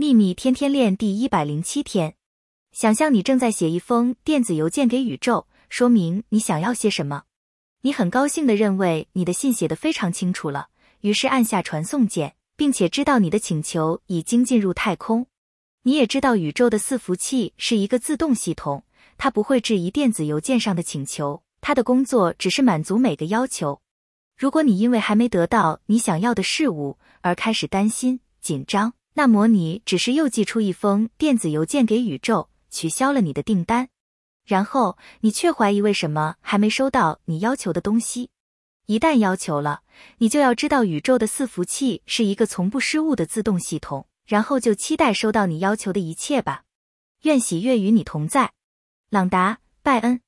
秘密天天练第一百零七天，想象你正在写一封电子邮件给宇宙，说明你想要些什么。你很高兴的认为你的信写得非常清楚了，于是按下传送键，并且知道你的请求已经进入太空。你也知道宇宙的伺服器是一个自动系统，它不会质疑电子邮件上的请求，它的工作只是满足每个要求。如果你因为还没得到你想要的事物而开始担心、紧张，那么你只是又寄出一封电子邮件给宇宙，取消了你的订单，然后你却怀疑为什么还没收到你要求的东西。一旦要求了，你就要知道宇宙的伺服器是一个从不失误的自动系统，然后就期待收到你要求的一切吧。愿喜悦与你同在，朗达·拜恩。